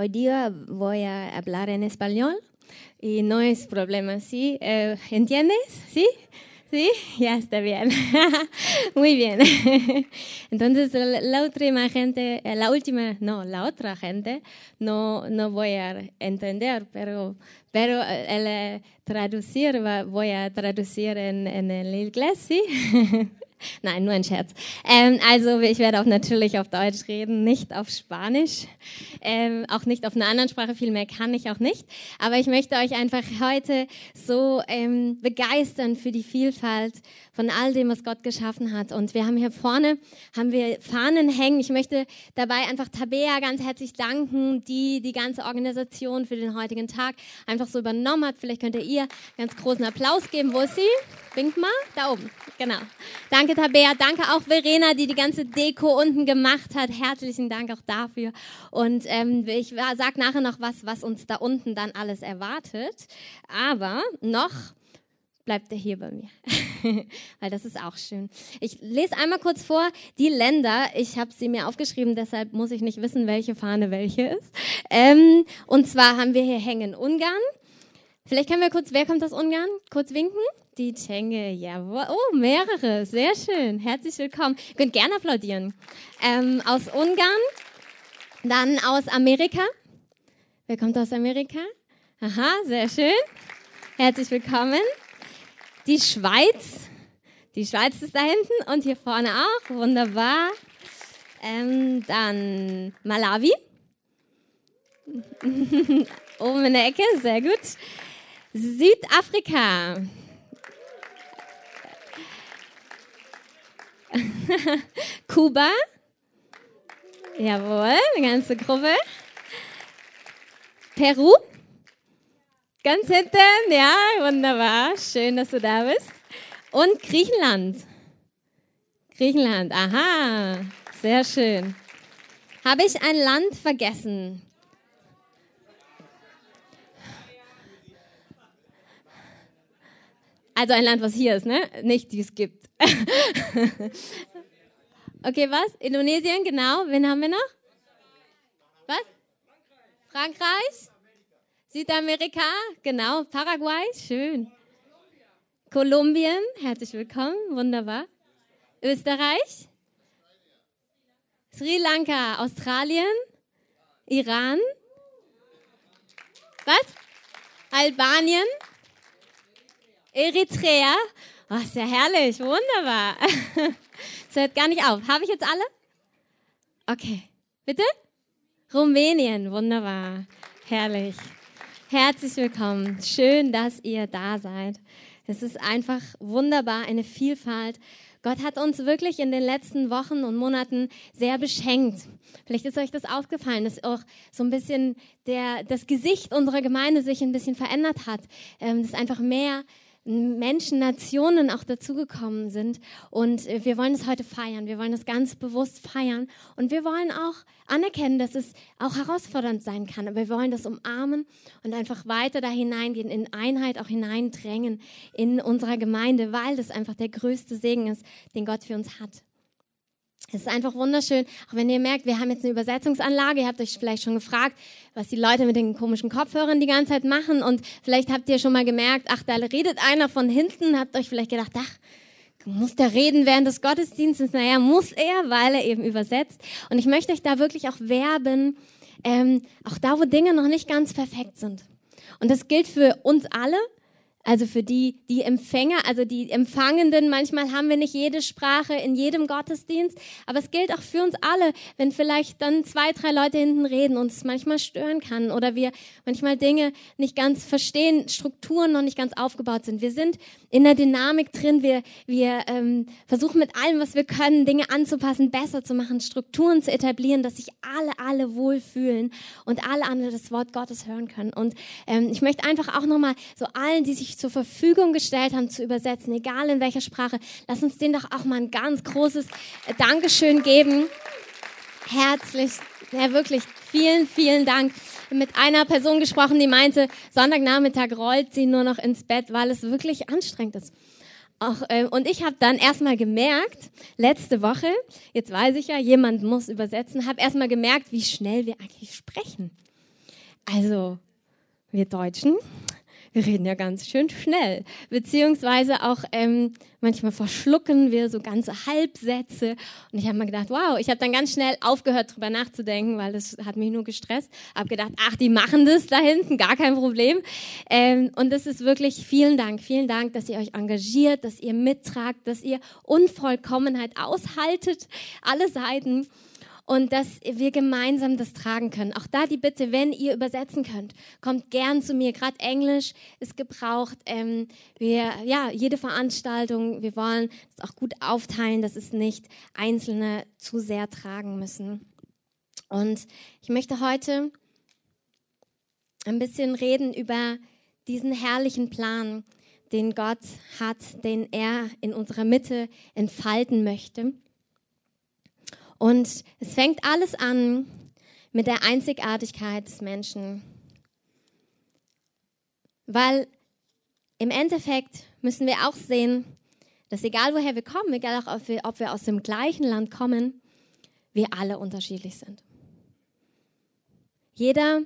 hoy día voy a hablar en español y no es problema, ¿sí? Eh, ¿Entiendes? ¿Sí? ¿Sí? Ya está bien. Muy bien. Entonces, la, última gente, eh, la última, no, la otra gente, no, no voy a entender, pero, pero eh, el eh, traducir, voy a traducir en, en el inglés, ¿sí? Nein, nur ein Scherz. Ähm, also ich werde auch natürlich auf Deutsch reden, nicht auf Spanisch, ähm, auch nicht auf einer anderen Sprache, viel mehr kann ich auch nicht. Aber ich möchte euch einfach heute so ähm, begeistern für die Vielfalt von all dem, was Gott geschaffen hat. Und wir haben hier vorne, haben wir Fahnen hängen. Ich möchte dabei einfach Tabea ganz herzlich danken, die die ganze Organisation für den heutigen Tag einfach so übernommen hat. Vielleicht könnt ihr ihr ganz großen Applaus geben. Wo ist sie? Wink mal. Da oben. Genau. Danke, Tabea. Danke auch Verena, die die ganze Deko unten gemacht hat. Herzlichen Dank auch dafür. Und ähm, ich sage nachher noch was, was uns da unten dann alles erwartet. Aber noch bleibt er hier bei mir, weil das ist auch schön. Ich lese einmal kurz vor die Länder. Ich habe sie mir aufgeschrieben, deshalb muss ich nicht wissen, welche Fahne welche ist. Ähm, und zwar haben wir hier hängen Ungarn. Vielleicht können wir kurz, wer kommt aus Ungarn? Kurz winken. Die Tschenge, jawohl. Oh, mehrere. Sehr schön. Herzlich willkommen. Ihr könnt gerne applaudieren. Ähm, aus Ungarn, dann aus Amerika. Wer kommt aus Amerika? Aha, sehr schön. Herzlich willkommen. Die Schweiz. Die Schweiz ist da hinten und hier vorne auch. Wunderbar. Ähm, dann Malawi. Oben in der Ecke, sehr gut. Südafrika. Kuba. Jawohl, eine ganze Gruppe. Peru. Ganz hinten, ja, wunderbar. Schön, dass du da bist. Und Griechenland. Griechenland, aha, sehr schön. Habe ich ein Land vergessen? Also ein Land, was hier ist, ne? Nicht, die es gibt. okay, was? Indonesien, genau. Wen haben wir noch? Was? Frankreich? Südamerika, genau. Paraguay, schön. Kolumbien, herzlich willkommen, wunderbar. Österreich, Sri Lanka, Australien, Iran, was? Albanien, Eritrea. Oh, ist ja herrlich, wunderbar. Das hört gar nicht auf. Habe ich jetzt alle? Okay. Bitte? Rumänien, wunderbar. Herrlich. Herzlich willkommen. Schön, dass ihr da seid. Es ist einfach wunderbar, eine Vielfalt. Gott hat uns wirklich in den letzten Wochen und Monaten sehr beschenkt. Vielleicht ist euch das aufgefallen, dass auch so ein bisschen der, das Gesicht unserer Gemeinde sich ein bisschen verändert hat. Ähm, dass einfach mehr Menschen, Nationen auch dazugekommen sind. Und äh, wir wollen es heute feiern. Wir wollen es ganz bewusst feiern. Und wir wollen auch anerkennen, dass es auch herausfordernd sein kann. Aber wir wollen das umarmen und einfach weiter da hineingehen, in Einheit auch hineindrängen in unserer Gemeinde, weil das einfach der größte Segen ist, den Gott für uns hat. Es ist einfach wunderschön, auch wenn ihr merkt, wir haben jetzt eine Übersetzungsanlage. Ihr habt euch vielleicht schon gefragt, was die Leute mit den komischen Kopfhörern die ganze Zeit machen. Und vielleicht habt ihr schon mal gemerkt, ach, da redet einer von hinten. Habt euch vielleicht gedacht, ach, muss der reden während des Gottesdienstes? Naja, muss er, weil er eben übersetzt. Und ich möchte euch da wirklich auch werben, ähm, auch da, wo Dinge noch nicht ganz perfekt sind. Und das gilt für uns alle, also für die, die Empfänger, also die Empfangenden, manchmal haben wir nicht jede Sprache in jedem Gottesdienst, aber es gilt auch für uns alle, wenn vielleicht dann zwei, drei Leute hinten reden und es manchmal stören kann oder wir manchmal Dinge nicht ganz verstehen, Strukturen noch nicht ganz aufgebaut sind. Wir sind in der Dynamik drin, wir, wir ähm, versuchen mit allem, was wir können, Dinge anzupassen, besser zu machen, Strukturen zu etablieren, dass sich alle, alle wohlfühlen und alle andere das Wort Gottes hören können. Und ähm, ich möchte einfach auch nochmal so allen, die sich zur Verfügung gestellt haben, zu übersetzen, egal in welcher Sprache. Lass uns denen doch auch mal ein ganz großes äh, Dankeschön geben. Herzlich, ja wirklich, vielen, vielen Dank. Mit einer Person gesprochen, die meinte, Sonntagnachmittag rollt sie nur noch ins Bett, weil es wirklich anstrengend ist. Auch, äh, und ich habe dann erstmal gemerkt, letzte Woche, jetzt weiß ich ja, jemand muss übersetzen, habe erstmal gemerkt, wie schnell wir eigentlich sprechen. Also, wir Deutschen, wir reden ja ganz schön schnell, beziehungsweise auch ähm, manchmal verschlucken wir so ganze Halbsätze. Und ich habe mir gedacht, wow, ich habe dann ganz schnell aufgehört, drüber nachzudenken, weil das hat mich nur gestresst. Habe gedacht, ach, die machen das da hinten, gar kein Problem. Ähm, und das ist wirklich vielen Dank, vielen Dank, dass ihr euch engagiert, dass ihr mittragt, dass ihr Unvollkommenheit aushaltet, alle Seiten und dass wir gemeinsam das tragen können. Auch da die Bitte, wenn ihr übersetzen könnt, kommt gern zu mir. Gerade Englisch ist gebraucht. Ähm, wir, ja, jede Veranstaltung, wir wollen es auch gut aufteilen, dass es nicht Einzelne zu sehr tragen müssen. Und ich möchte heute ein bisschen reden über diesen herrlichen Plan, den Gott hat, den er in unserer Mitte entfalten möchte. Und es fängt alles an mit der Einzigartigkeit des Menschen. Weil im Endeffekt müssen wir auch sehen, dass egal woher wir kommen, egal auch ob wir, ob wir aus dem gleichen Land kommen, wir alle unterschiedlich sind. Jeder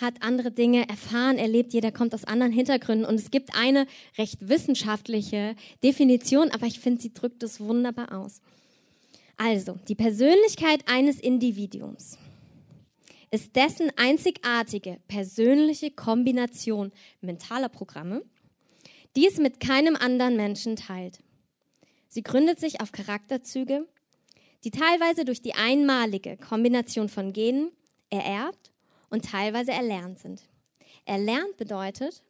hat andere Dinge erfahren, erlebt, jeder kommt aus anderen Hintergründen und es gibt eine recht wissenschaftliche Definition, aber ich finde, sie drückt es wunderbar aus. Also, die Persönlichkeit eines Individuums ist dessen einzigartige persönliche Kombination mentaler Programme, die es mit keinem anderen Menschen teilt. Sie gründet sich auf Charakterzüge, die teilweise durch die einmalige Kombination von Genen ererbt und teilweise erlernt sind. Erlernt bedeutet,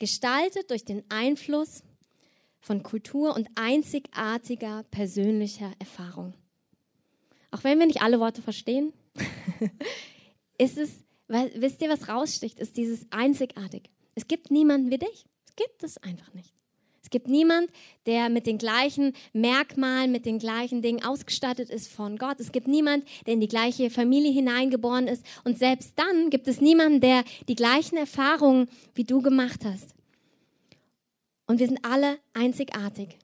gestaltet durch den Einfluss von Kultur und einzigartiger persönlicher Erfahrung. Auch wenn wir nicht alle Worte verstehen, ist es, weil, wisst ihr, was raussticht, ist dieses einzigartig. Es gibt niemanden wie dich. Es gibt es einfach nicht. Es gibt niemand, der mit den gleichen Merkmalen, mit den gleichen Dingen ausgestattet ist von Gott. Es gibt niemand, der in die gleiche Familie hineingeboren ist. Und selbst dann gibt es niemanden, der die gleichen Erfahrungen wie du gemacht hast. Und wir sind alle einzigartig.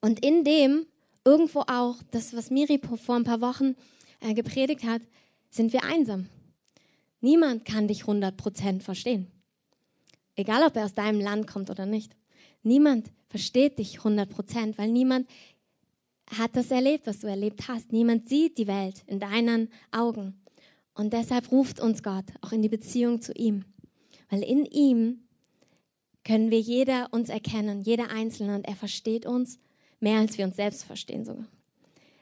Und in dem irgendwo auch, das, was Miri vor ein paar Wochen äh, gepredigt hat, sind wir einsam. Niemand kann dich 100% verstehen. Egal, ob er aus deinem Land kommt oder nicht. Niemand versteht dich 100%, weil niemand hat das erlebt, was du erlebt hast. Niemand sieht die Welt in deinen Augen. Und deshalb ruft uns Gott auch in die Beziehung zu ihm. Weil in ihm können wir jeder uns erkennen, jeder Einzelne, und er versteht uns mehr als wir uns selbst verstehen sogar.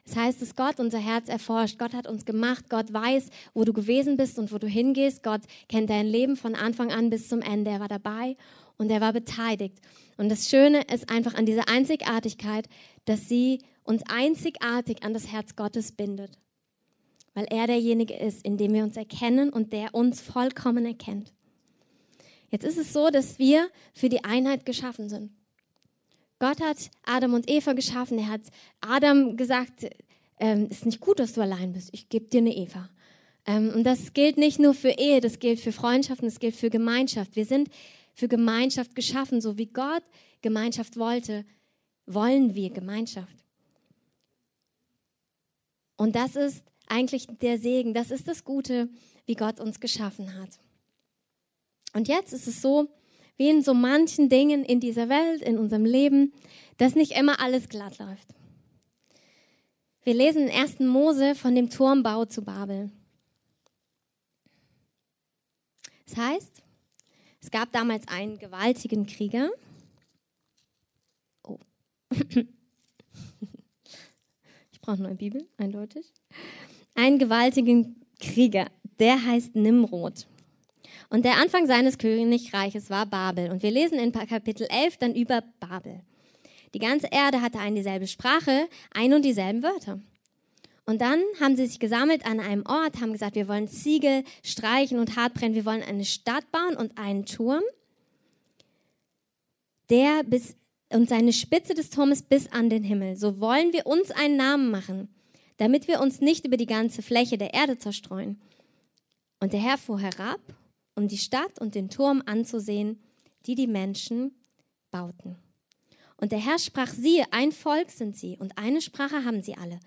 Das heißt, dass Gott unser Herz erforscht. Gott hat uns gemacht. Gott weiß, wo du gewesen bist und wo du hingehst. Gott kennt dein Leben von Anfang an bis zum Ende. Er war dabei und er war beteiligt. Und das Schöne ist einfach an dieser Einzigartigkeit, dass sie uns einzigartig an das Herz Gottes bindet. Weil er derjenige ist, in dem wir uns erkennen und der uns vollkommen erkennt. Jetzt ist es so, dass wir für die Einheit geschaffen sind. Gott hat Adam und Eva geschaffen. Er hat Adam gesagt, ähm, ist nicht gut, dass du allein bist. Ich gebe dir eine Eva. Ähm, und das gilt nicht nur für Ehe, das gilt für Freundschaften, das gilt für Gemeinschaft. Wir sind für Gemeinschaft geschaffen, so wie Gott Gemeinschaft wollte, wollen wir Gemeinschaft. Und das ist eigentlich der Segen, das ist das Gute, wie Gott uns geschaffen hat. Und jetzt ist es so, wie in so manchen Dingen in dieser Welt, in unserem Leben, dass nicht immer alles glatt läuft. Wir lesen in 1. Mose von dem Turmbau zu Babel. Das heißt, es gab damals einen gewaltigen Krieger. Oh. Ich brauche eine Bibel, eindeutig. Einen gewaltigen Krieger, der heißt Nimrod. Und der Anfang seines Königreiches war Babel. Und wir lesen in Kapitel 11 dann über Babel. Die ganze Erde hatte eine dieselbe Sprache, ein und dieselben Wörter. Und dann haben sie sich gesammelt an einem Ort, haben gesagt, wir wollen Ziegel streichen und hart brennen, wir wollen eine Stadt bauen und einen Turm, der bis und seine Spitze des Turmes bis an den Himmel. So wollen wir uns einen Namen machen, damit wir uns nicht über die ganze Fläche der Erde zerstreuen. Und der Herr fuhr herab um die Stadt und den Turm anzusehen, die die Menschen bauten. Und der Herr sprach, siehe, ein Volk sind sie und eine Sprache haben sie alle.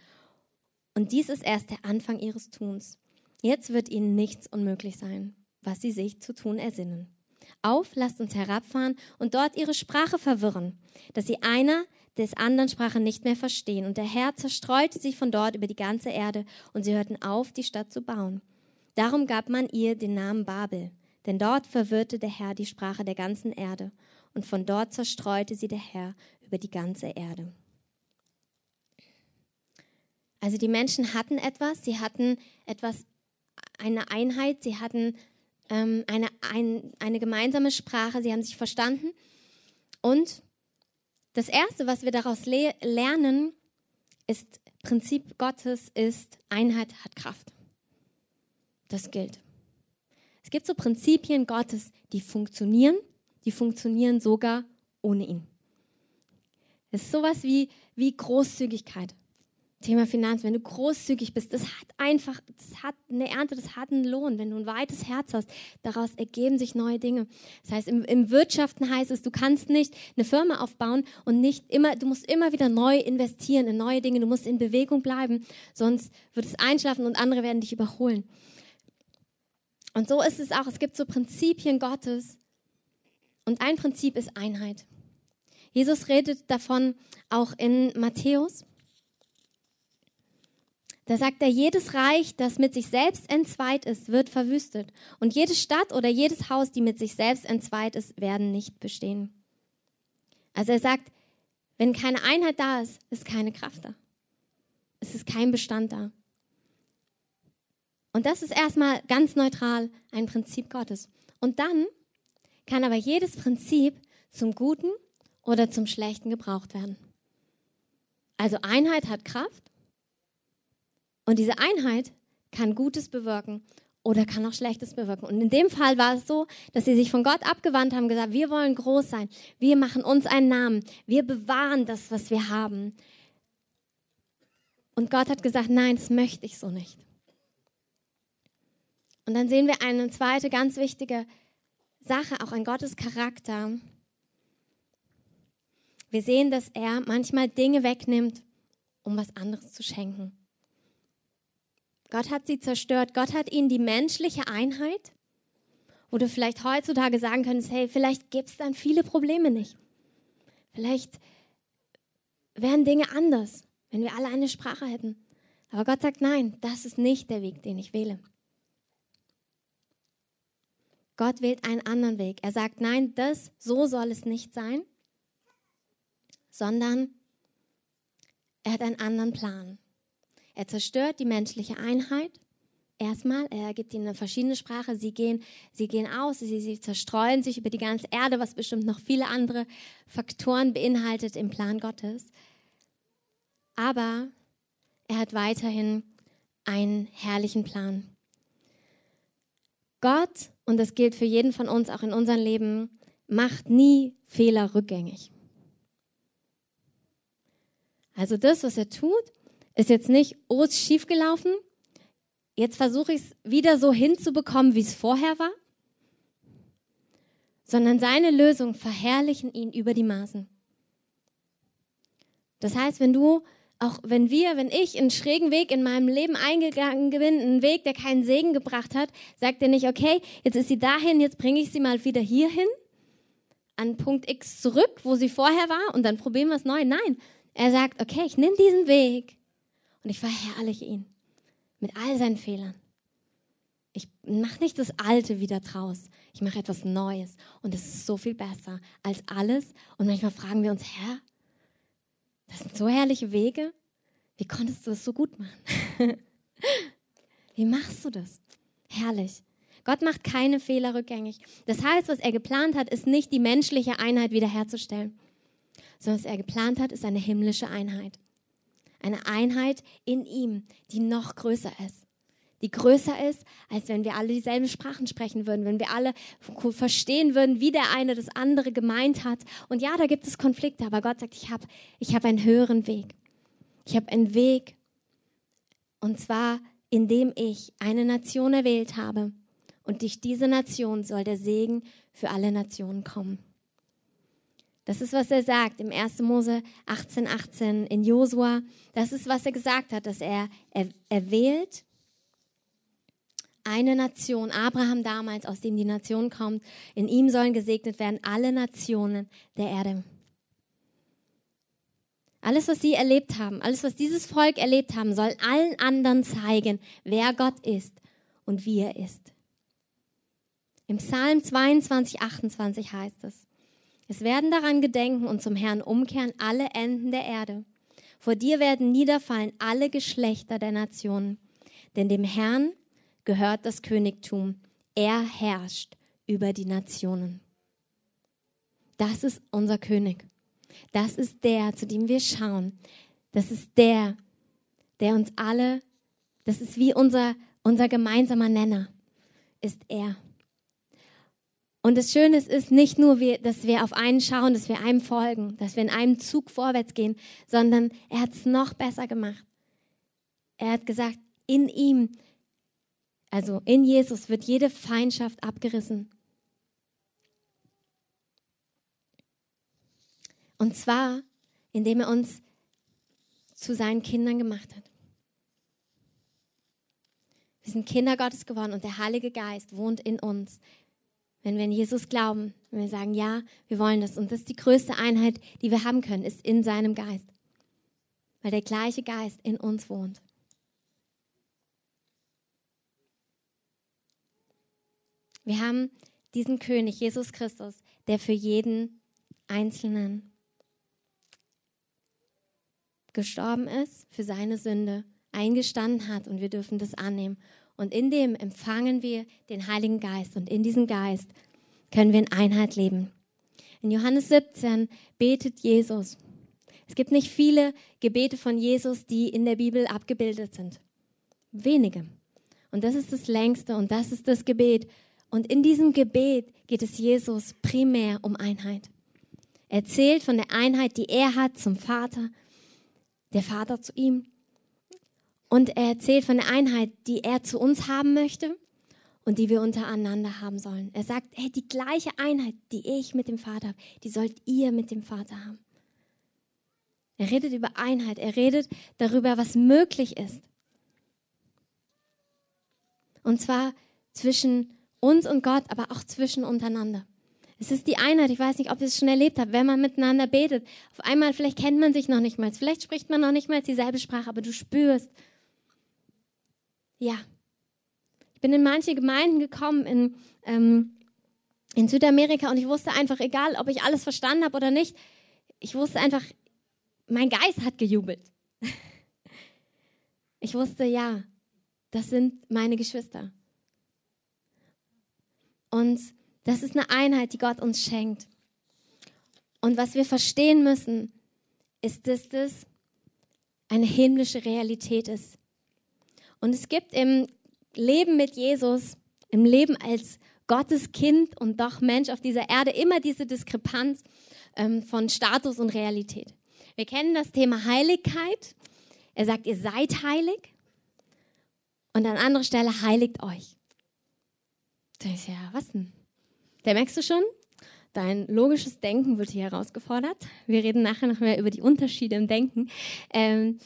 Und dies ist erst der Anfang ihres Tuns. Jetzt wird ihnen nichts unmöglich sein. was sie sich zu tun ersinnen. Auf, lasst uns herabfahren und dort ihre Sprache verwirren, dass sie einer des anderen Sprache nicht mehr verstehen. Und der Herr zerstreute sich von dort über die ganze Erde, und sie hörten auf, die Stadt zu bauen. Darum gab man ihr den Namen Babel, denn dort verwirrte der Herr die Sprache der ganzen Erde, und von dort zerstreute sie der Herr über die ganze Erde. Also die Menschen hatten etwas, sie hatten etwas, eine Einheit, sie hatten ähm, eine, ein, eine gemeinsame Sprache, sie haben sich verstanden. Und das Erste, was wir daraus le lernen, ist, Prinzip Gottes ist, Einheit hat Kraft. Das gilt. Gibt so Prinzipien Gottes, die funktionieren, die funktionieren sogar ohne ihn. Es ist sowas wie, wie Großzügigkeit. Thema Finanzen, wenn du großzügig bist, das hat einfach, das hat eine Ernte, das hat einen Lohn. Wenn du ein weites Herz hast, daraus ergeben sich neue Dinge. Das heißt, im, im Wirtschaften heißt es, du kannst nicht eine Firma aufbauen und nicht immer, du musst immer wieder neu investieren in neue Dinge. Du musst in Bewegung bleiben, sonst wird es einschlafen und andere werden dich überholen. Und so ist es auch. Es gibt so Prinzipien Gottes. Und ein Prinzip ist Einheit. Jesus redet davon auch in Matthäus. Da sagt er, jedes Reich, das mit sich selbst entzweit ist, wird verwüstet. Und jede Stadt oder jedes Haus, die mit sich selbst entzweit ist, werden nicht bestehen. Also er sagt, wenn keine Einheit da ist, ist keine Kraft da. Es ist kein Bestand da. Und das ist erstmal ganz neutral ein Prinzip Gottes. Und dann kann aber jedes Prinzip zum Guten oder zum Schlechten gebraucht werden. Also Einheit hat Kraft und diese Einheit kann Gutes bewirken oder kann auch Schlechtes bewirken. Und in dem Fall war es so, dass sie sich von Gott abgewandt haben, gesagt, wir wollen groß sein, wir machen uns einen Namen, wir bewahren das, was wir haben. Und Gott hat gesagt, nein, das möchte ich so nicht. Und dann sehen wir eine zweite ganz wichtige Sache, auch an Gottes Charakter. Wir sehen, dass er manchmal Dinge wegnimmt, um was anderes zu schenken. Gott hat sie zerstört. Gott hat ihnen die menschliche Einheit, wo du vielleicht heutzutage sagen könntest, hey, vielleicht gibt es dann viele Probleme nicht. Vielleicht wären Dinge anders, wenn wir alle eine Sprache hätten. Aber Gott sagt, nein, das ist nicht der Weg, den ich wähle. Gott wählt einen anderen Weg. Er sagt, nein, das, so soll es nicht sein, sondern er hat einen anderen Plan. Er zerstört die menschliche Einheit. Erstmal, er gibt ihnen eine verschiedene Sprache. Sie gehen, sie gehen aus, sie, sie zerstreuen sich über die ganze Erde, was bestimmt noch viele andere Faktoren beinhaltet im Plan Gottes. Aber er hat weiterhin einen herrlichen Plan. Gott, und das gilt für jeden von uns auch in unserem Leben, macht nie Fehler rückgängig. Also das, was er tut, ist jetzt nicht, oh, ist schief gelaufen. Jetzt versuche ich es wieder so hinzubekommen, wie es vorher war. Sondern seine Lösungen verherrlichen ihn über die Maßen. Das heißt, wenn du auch wenn wir, wenn ich einen schrägen Weg in meinem Leben eingegangen bin, einen Weg, der keinen Segen gebracht hat, sagt er nicht, okay, jetzt ist sie dahin, jetzt bringe ich sie mal wieder hierhin, an Punkt X zurück, wo sie vorher war, und dann probieren wir es neu. Nein, er sagt, okay, ich nehme diesen Weg und ich verherrliche ihn mit all seinen Fehlern. Ich mache nicht das Alte wieder draus. Ich mache etwas Neues. Und es ist so viel besser als alles. Und manchmal fragen wir uns, Herr, das sind so herrliche Wege. Wie konntest du das so gut machen? Wie machst du das? Herrlich. Gott macht keine Fehler rückgängig. Das heißt, was er geplant hat, ist nicht die menschliche Einheit wiederherzustellen, sondern was er geplant hat, ist eine himmlische Einheit. Eine Einheit in ihm, die noch größer ist die größer ist, als wenn wir alle dieselben Sprachen sprechen würden, wenn wir alle verstehen würden, wie der eine das andere gemeint hat. Und ja, da gibt es Konflikte, aber Gott sagt, ich habe ich hab einen höheren Weg. Ich habe einen Weg, und zwar indem ich eine Nation erwählt habe. Und durch diese Nation soll der Segen für alle Nationen kommen. Das ist, was er sagt im 1. Mose 18, 18 in Josua. Das ist, was er gesagt hat, dass er, er, er wählt eine Nation, Abraham damals, aus dem die Nation kommt. In ihm sollen gesegnet werden alle Nationen der Erde. Alles, was sie erlebt haben, alles, was dieses Volk erlebt haben, soll allen anderen zeigen, wer Gott ist und wie er ist. Im Psalm 22, 28 heißt es, es werden daran gedenken und zum Herrn umkehren alle Enden der Erde. Vor dir werden niederfallen alle Geschlechter der Nationen. Denn dem Herrn gehört das Königtum. Er herrscht über die Nationen. Das ist unser König. Das ist der, zu dem wir schauen. Das ist der, der uns alle, das ist wie unser, unser gemeinsamer Nenner, ist er. Und das Schöne ist nicht nur, dass wir auf einen schauen, dass wir einem folgen, dass wir in einem Zug vorwärts gehen, sondern er hat es noch besser gemacht. Er hat gesagt, in ihm, also in Jesus, wird jede Feindschaft abgerissen. Und zwar, indem er uns zu seinen Kindern gemacht hat. Wir sind Kinder Gottes geworden und der Heilige Geist wohnt in uns. Wenn wir in Jesus glauben, wenn wir sagen, ja, wir wollen das. Und das ist die größte Einheit, die wir haben können, ist in seinem Geist. Weil der gleiche Geist in uns wohnt. Wir haben diesen König, Jesus Christus, der für jeden Einzelnen gestorben ist, für seine Sünde eingestanden hat und wir dürfen das annehmen. Und in dem empfangen wir den Heiligen Geist und in diesem Geist können wir in Einheit leben. In Johannes 17 betet Jesus. Es gibt nicht viele Gebete von Jesus, die in der Bibel abgebildet sind. Wenige. Und das ist das längste und das ist das Gebet. Und in diesem Gebet geht es Jesus primär um Einheit. Er erzählt von der Einheit, die er hat zum Vater, der Vater zu ihm. Und er erzählt von der Einheit, die er zu uns haben möchte und die wir untereinander haben sollen. Er sagt, hey, die gleiche Einheit, die ich mit dem Vater habe, die sollt ihr mit dem Vater haben. Er redet über Einheit, er redet darüber, was möglich ist. Und zwar zwischen uns und Gott, aber auch zwischen untereinander. Es ist die Einheit. Ich weiß nicht, ob ihr es schon erlebt habt, wenn man miteinander betet. Auf einmal, vielleicht kennt man sich noch nicht mal, vielleicht spricht man noch nicht mal dieselbe Sprache, aber du spürst, ja. Ich bin in manche Gemeinden gekommen in, ähm, in Südamerika und ich wusste einfach, egal ob ich alles verstanden habe oder nicht, ich wusste einfach, mein Geist hat gejubelt. Ich wusste, ja, das sind meine Geschwister. Und das ist eine Einheit, die Gott uns schenkt. Und was wir verstehen müssen, ist, dass das eine himmlische Realität ist. Und es gibt im Leben mit Jesus, im Leben als Gottes Kind und doch Mensch auf dieser Erde immer diese Diskrepanz ähm, von Status und Realität. Wir kennen das Thema Heiligkeit. Er sagt, ihr seid heilig. Und an anderer Stelle heiligt euch. Da ist ja, was denn? Da merkst du schon, dein logisches Denken wird hier herausgefordert. Wir reden nachher noch mehr über die Unterschiede im Denken. Ähm,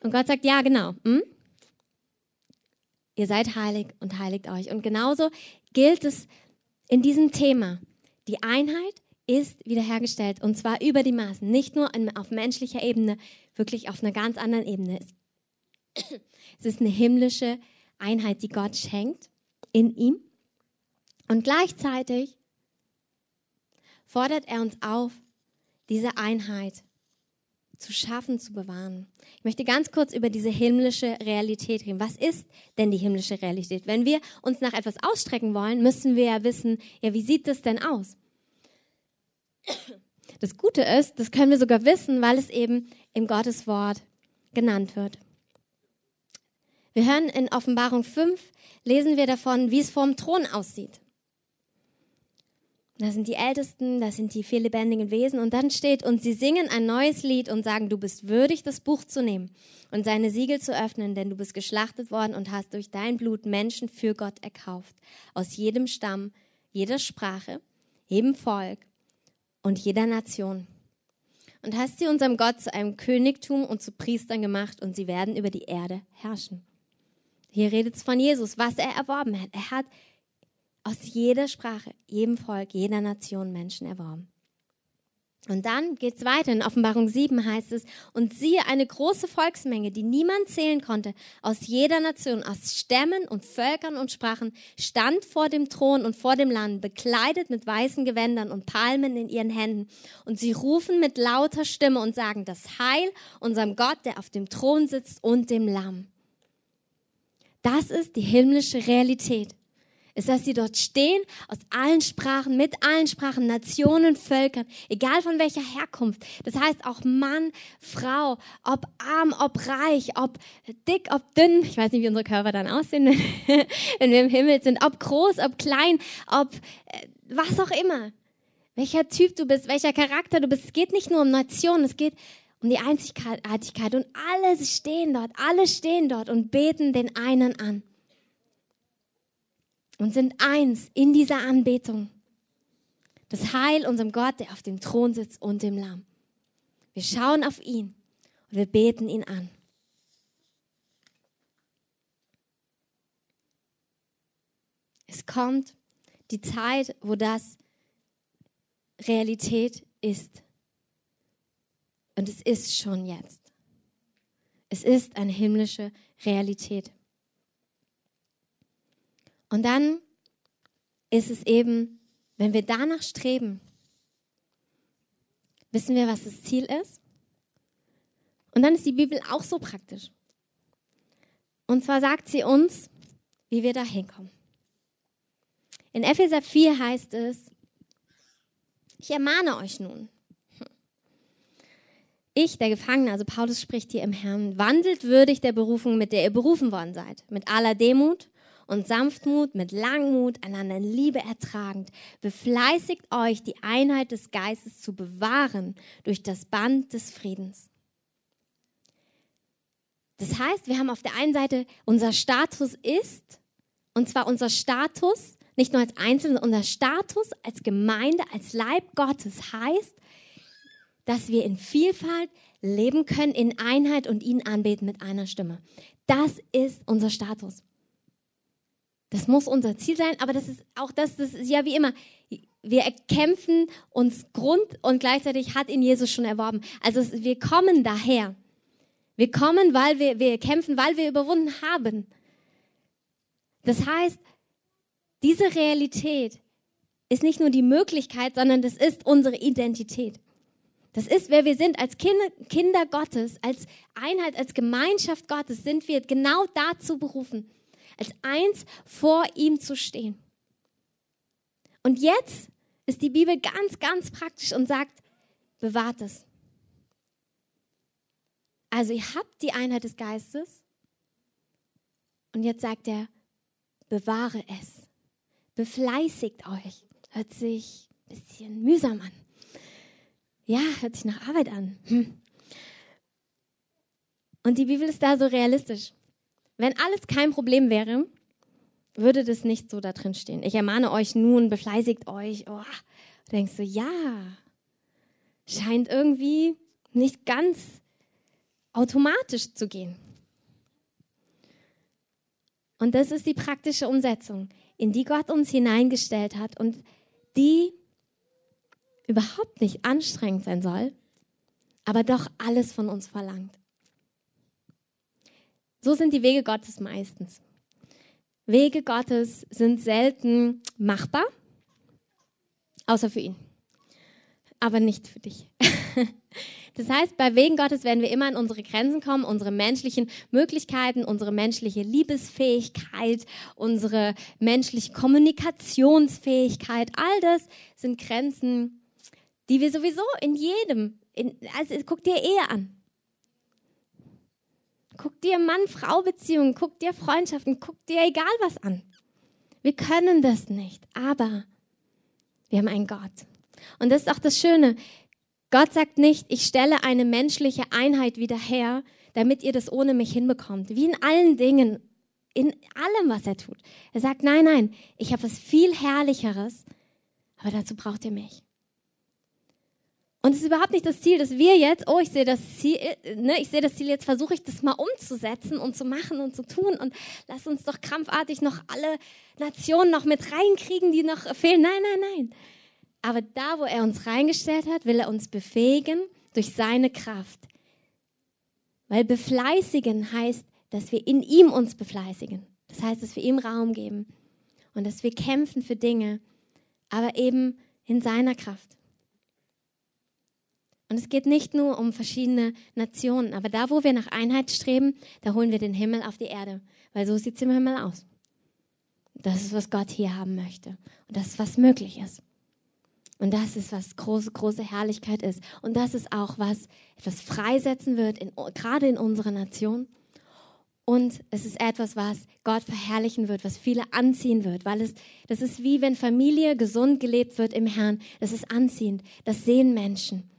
und Gott sagt, ja, genau. Hm? Ihr seid heilig und heiligt euch. Und genauso gilt es in diesem Thema. Die Einheit ist wiederhergestellt und zwar über die Maßen, nicht nur auf menschlicher Ebene, wirklich auf einer ganz anderen Ebene. Es ist eine himmlische Einheit, die Gott schenkt in ihm. Und gleichzeitig fordert er uns auf, diese Einheit zu schaffen, zu bewahren. Ich möchte ganz kurz über diese himmlische Realität reden. Was ist denn die himmlische Realität? Wenn wir uns nach etwas ausstrecken wollen, müssen wir ja wissen, ja, wie sieht das denn aus? Das Gute ist, das können wir sogar wissen, weil es eben im Gotteswort genannt wird. Wir hören in Offenbarung 5, lesen wir davon, wie es vorm Thron aussieht. Da sind die Ältesten, da sind die vier lebendigen Wesen und dann steht, und sie singen ein neues Lied und sagen, du bist würdig, das Buch zu nehmen und seine Siegel zu öffnen, denn du bist geschlachtet worden und hast durch dein Blut Menschen für Gott erkauft, aus jedem Stamm, jeder Sprache, jedem Volk und jeder Nation. Und hast sie unserem Gott zu einem Königtum und zu Priestern gemacht und sie werden über die Erde herrschen. Hier redet es von Jesus, was er erworben hat. Er hat aus jeder Sprache, jedem Volk, jeder Nation Menschen erworben. Und dann geht es weiter. In Offenbarung 7 heißt es, und siehe eine große Volksmenge, die niemand zählen konnte, aus jeder Nation, aus Stämmen und Völkern und Sprachen, stand vor dem Thron und vor dem Land, bekleidet mit weißen Gewändern und Palmen in ihren Händen. Und sie rufen mit lauter Stimme und sagen, das Heil unserem Gott, der auf dem Thron sitzt und dem Lamm. Das ist die himmlische Realität ist, dass sie dort stehen, aus allen Sprachen, mit allen Sprachen, Nationen, Völkern, egal von welcher Herkunft. Das heißt auch Mann, Frau, ob arm, ob reich, ob dick, ob dünn. Ich weiß nicht, wie unsere Körper dann aussehen, wenn wir im Himmel sind. Ob groß, ob klein, ob äh, was auch immer. Welcher Typ du bist, welcher Charakter du bist. Es geht nicht nur um Nationen, es geht um die Einzigartigkeit. Und alle stehen dort, alle stehen dort und beten den einen an und sind eins in dieser Anbetung. Das Heil unserem Gott, der auf dem Thron sitzt und dem Lamm. Wir schauen auf ihn und wir beten ihn an. Es kommt die Zeit, wo das Realität ist. Und es ist schon jetzt. Es ist eine himmlische Realität. Und dann ist es eben, wenn wir danach streben, wissen wir, was das Ziel ist. Und dann ist die Bibel auch so praktisch. Und zwar sagt sie uns, wie wir da hinkommen. In Epheser 4 heißt es, ich ermahne euch nun. Ich, der Gefangene, also Paulus spricht hier im Herrn, wandelt würdig der Berufung, mit der ihr berufen worden seid, mit aller Demut und Sanftmut, mit Langmut, einander in Liebe ertragend, befleißigt euch, die Einheit des Geistes zu bewahren durch das Band des Friedens. Das heißt, wir haben auf der einen Seite unser Status ist, und zwar unser Status, nicht nur als Einzelne, unser Status als Gemeinde, als Leib Gottes heißt, dass wir in Vielfalt leben können, in Einheit und ihn anbeten mit einer Stimme. Das ist unser Status. Das muss unser Ziel sein, aber das ist auch das, das ist ja wie immer. Wir erkämpfen uns Grund und gleichzeitig hat ihn Jesus schon erworben. Also wir kommen daher. Wir kommen, weil wir, wir kämpfen, weil wir überwunden haben. Das heißt, diese Realität ist nicht nur die Möglichkeit, sondern das ist unsere Identität. Das ist, wer wir sind als Kinder, Kinder Gottes, als Einheit, als Gemeinschaft Gottes sind wir genau dazu berufen als eins vor ihm zu stehen. Und jetzt ist die Bibel ganz, ganz praktisch und sagt, bewahrt es. Also ihr habt die Einheit des Geistes und jetzt sagt er, bewahre es. Befleißigt euch. Hört sich ein bisschen mühsam an. Ja, hört sich nach Arbeit an. Hm. Und die Bibel ist da so realistisch. Wenn alles kein Problem wäre, würde das nicht so da drin stehen. Ich ermahne euch nun, befleißigt euch. Oh, du denkst du, ja, scheint irgendwie nicht ganz automatisch zu gehen. Und das ist die praktische Umsetzung, in die Gott uns hineingestellt hat und die überhaupt nicht anstrengend sein soll, aber doch alles von uns verlangt. So sind die Wege Gottes meistens. Wege Gottes sind selten machbar, außer für ihn, aber nicht für dich. Das heißt, bei Wegen Gottes werden wir immer an unsere Grenzen kommen, unsere menschlichen Möglichkeiten, unsere menschliche Liebesfähigkeit, unsere menschliche Kommunikationsfähigkeit. All das sind Grenzen, die wir sowieso in jedem, in, also guck dir Ehe an. Guck dir Mann-Frau-Beziehungen, guck dir Freundschaften, guck dir egal was an. Wir können das nicht, aber wir haben einen Gott. Und das ist auch das Schöne. Gott sagt nicht, ich stelle eine menschliche Einheit wieder her, damit ihr das ohne mich hinbekommt. Wie in allen Dingen, in allem, was er tut. Er sagt, nein, nein, ich habe was viel Herrlicheres, aber dazu braucht ihr mich. Und es ist überhaupt nicht das Ziel, dass wir jetzt, oh, ich sehe das Ziel, ne, ich sehe das Ziel, jetzt versuche ich das mal umzusetzen und zu machen und zu tun und lass uns doch krampfartig noch alle Nationen noch mit reinkriegen, die noch fehlen. Nein, nein, nein. Aber da, wo er uns reingestellt hat, will er uns befähigen durch seine Kraft. Weil befleißigen heißt, dass wir in ihm uns befleißigen. Das heißt, dass wir ihm Raum geben und dass wir kämpfen für Dinge, aber eben in seiner Kraft. Und es geht nicht nur um verschiedene Nationen, aber da, wo wir nach Einheit streben, da holen wir den Himmel auf die Erde, weil so sieht es im Himmel aus. Das ist, was Gott hier haben möchte. Und das ist, was möglich ist. Und das ist, was große, große Herrlichkeit ist. Und das ist auch, was etwas freisetzen wird, in, gerade in unserer Nation. Und es ist etwas, was Gott verherrlichen wird, was viele anziehen wird, weil es, das ist wie wenn Familie gesund gelebt wird im Herrn. Das ist anziehend. Das sehen Menschen.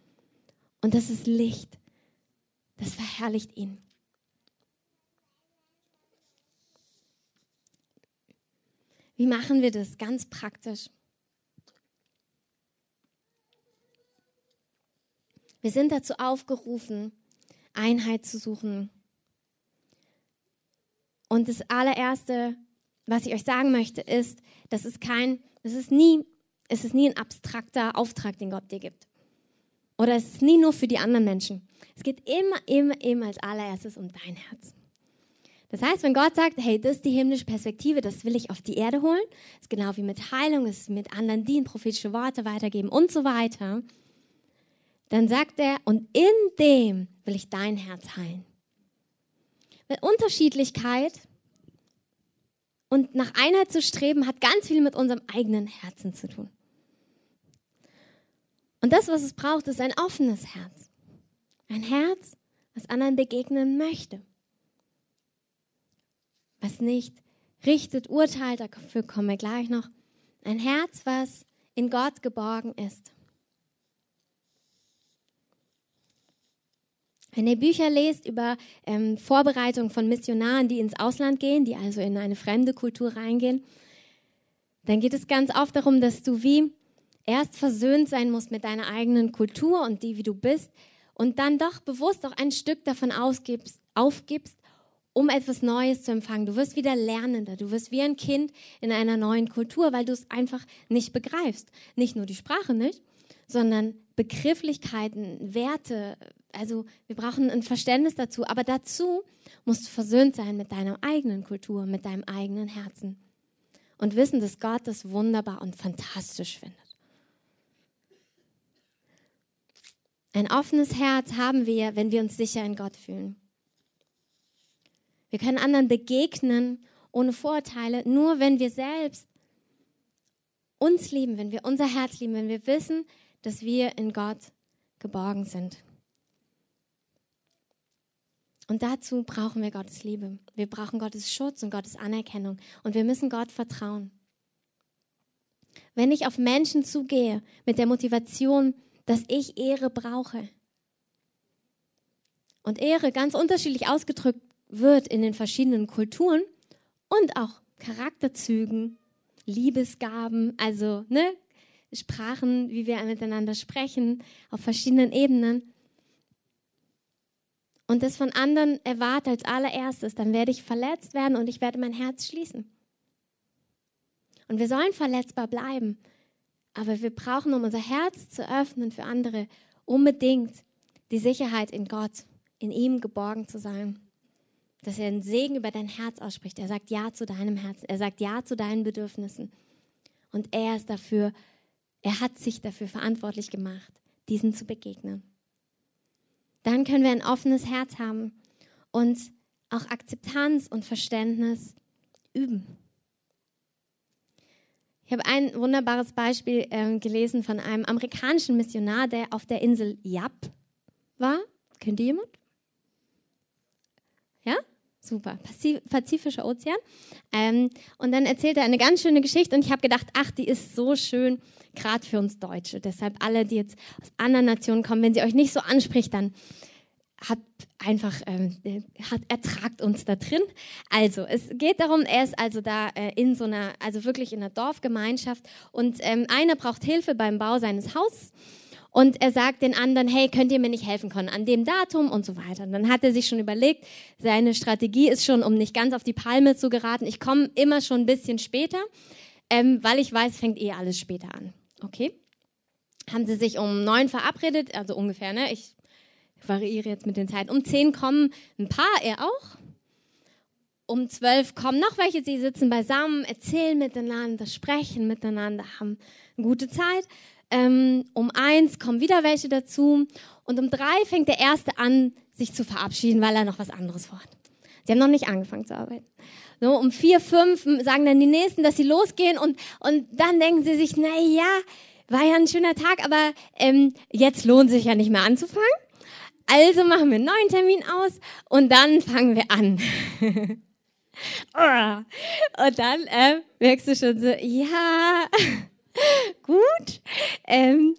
Und das ist Licht. Das verherrlicht ihn. Wie machen wir das ganz praktisch? Wir sind dazu aufgerufen, Einheit zu suchen. Und das allererste, was ich euch sagen möchte, ist, dass es kein, es ist nie, es ist nie ein abstrakter Auftrag, den Gott dir gibt. Oder es ist nie nur für die anderen Menschen. Es geht immer, immer, immer als allererstes um dein Herz. Das heißt, wenn Gott sagt, hey, das ist die himmlische Perspektive, das will ich auf die Erde holen, ist genau wie mit Heilung, ist mit anderen dienen, prophetische Worte weitergeben und so weiter, dann sagt er, und in dem will ich dein Herz heilen. Weil Unterschiedlichkeit und nach Einheit zu streben, hat ganz viel mit unserem eigenen Herzen zu tun. Und das, was es braucht, ist ein offenes Herz. Ein Herz, was anderen begegnen möchte. Was nicht richtet, urteilt, dafür kommen wir gleich noch. Ein Herz, was in Gott geborgen ist. Wenn ihr Bücher lest über ähm, Vorbereitung von Missionaren, die ins Ausland gehen, die also in eine fremde Kultur reingehen, dann geht es ganz oft darum, dass du wie erst versöhnt sein musst mit deiner eigenen Kultur und die, wie du bist, und dann doch bewusst auch ein Stück davon ausgibst, aufgibst, um etwas Neues zu empfangen. Du wirst wieder lernender, du wirst wie ein Kind in einer neuen Kultur, weil du es einfach nicht begreifst. Nicht nur die Sprache nicht, sondern Begrifflichkeiten, Werte. Also wir brauchen ein Verständnis dazu, aber dazu musst du versöhnt sein mit deiner eigenen Kultur, mit deinem eigenen Herzen und wissen, dass Gott das wunderbar und fantastisch findet. Ein offenes Herz haben wir, wenn wir uns sicher in Gott fühlen. Wir können anderen begegnen ohne Vorurteile, nur wenn wir selbst uns lieben, wenn wir unser Herz lieben, wenn wir wissen, dass wir in Gott geborgen sind. Und dazu brauchen wir Gottes Liebe. Wir brauchen Gottes Schutz und Gottes Anerkennung. Und wir müssen Gott vertrauen. Wenn ich auf Menschen zugehe mit der Motivation, dass ich Ehre brauche. Und Ehre ganz unterschiedlich ausgedrückt wird in den verschiedenen Kulturen und auch Charakterzügen, Liebesgaben, also ne, Sprachen, wie wir miteinander sprechen, auf verschiedenen Ebenen. Und das von anderen erwarte als allererstes, dann werde ich verletzt werden und ich werde mein Herz schließen. Und wir sollen verletzbar bleiben, aber wir brauchen, um unser Herz zu öffnen für andere, unbedingt die Sicherheit in Gott, in ihm geborgen zu sein. Dass er einen Segen über dein Herz ausspricht. Er sagt Ja zu deinem Herzen. Er sagt Ja zu deinen Bedürfnissen. Und er ist dafür, er hat sich dafür verantwortlich gemacht, diesen zu begegnen. Dann können wir ein offenes Herz haben und auch Akzeptanz und Verständnis üben. Ich habe ein wunderbares Beispiel äh, gelesen von einem amerikanischen Missionar, der auf der Insel Yap war. Kennt ihr jemand? Ja? Super. Pazifischer Ozean. Ähm, und dann erzählt er eine ganz schöne Geschichte und ich habe gedacht, ach, die ist so schön, gerade für uns Deutsche. Deshalb alle, die jetzt aus anderen Nationen kommen, wenn sie euch nicht so anspricht, dann hat einfach, ähm, hat, ertragt uns da drin. Also, es geht darum, er ist also da äh, in so einer, also wirklich in einer Dorfgemeinschaft und ähm, einer braucht Hilfe beim Bau seines Hauses Und er sagt den anderen, hey, könnt ihr mir nicht helfen können an dem Datum und so weiter. Und dann hat er sich schon überlegt, seine Strategie ist schon, um nicht ganz auf die Palme zu geraten, ich komme immer schon ein bisschen später, ähm, weil ich weiß, fängt eh alles später an. Okay? Haben sie sich um neun verabredet, also ungefähr, ne? Ich variiere jetzt mit den Zeiten. Um zehn kommen ein paar, er auch. Um zwölf kommen noch welche, sie sitzen beisammen, erzählen miteinander, sprechen miteinander, haben eine gute Zeit. Ähm, um eins kommen wieder welche dazu. Und um drei fängt der Erste an, sich zu verabschieden, weil er noch was anderes vorhat. Sie haben noch nicht angefangen zu arbeiten. So, um vier, fünf sagen dann die Nächsten, dass sie losgehen und, und dann denken sie sich, na ja, war ja ein schöner Tag, aber ähm, jetzt lohnt sich ja nicht mehr anzufangen. Also machen wir einen neuen Termin aus und dann fangen wir an. und dann äh, merkst du schon so, ja, gut. Ähm,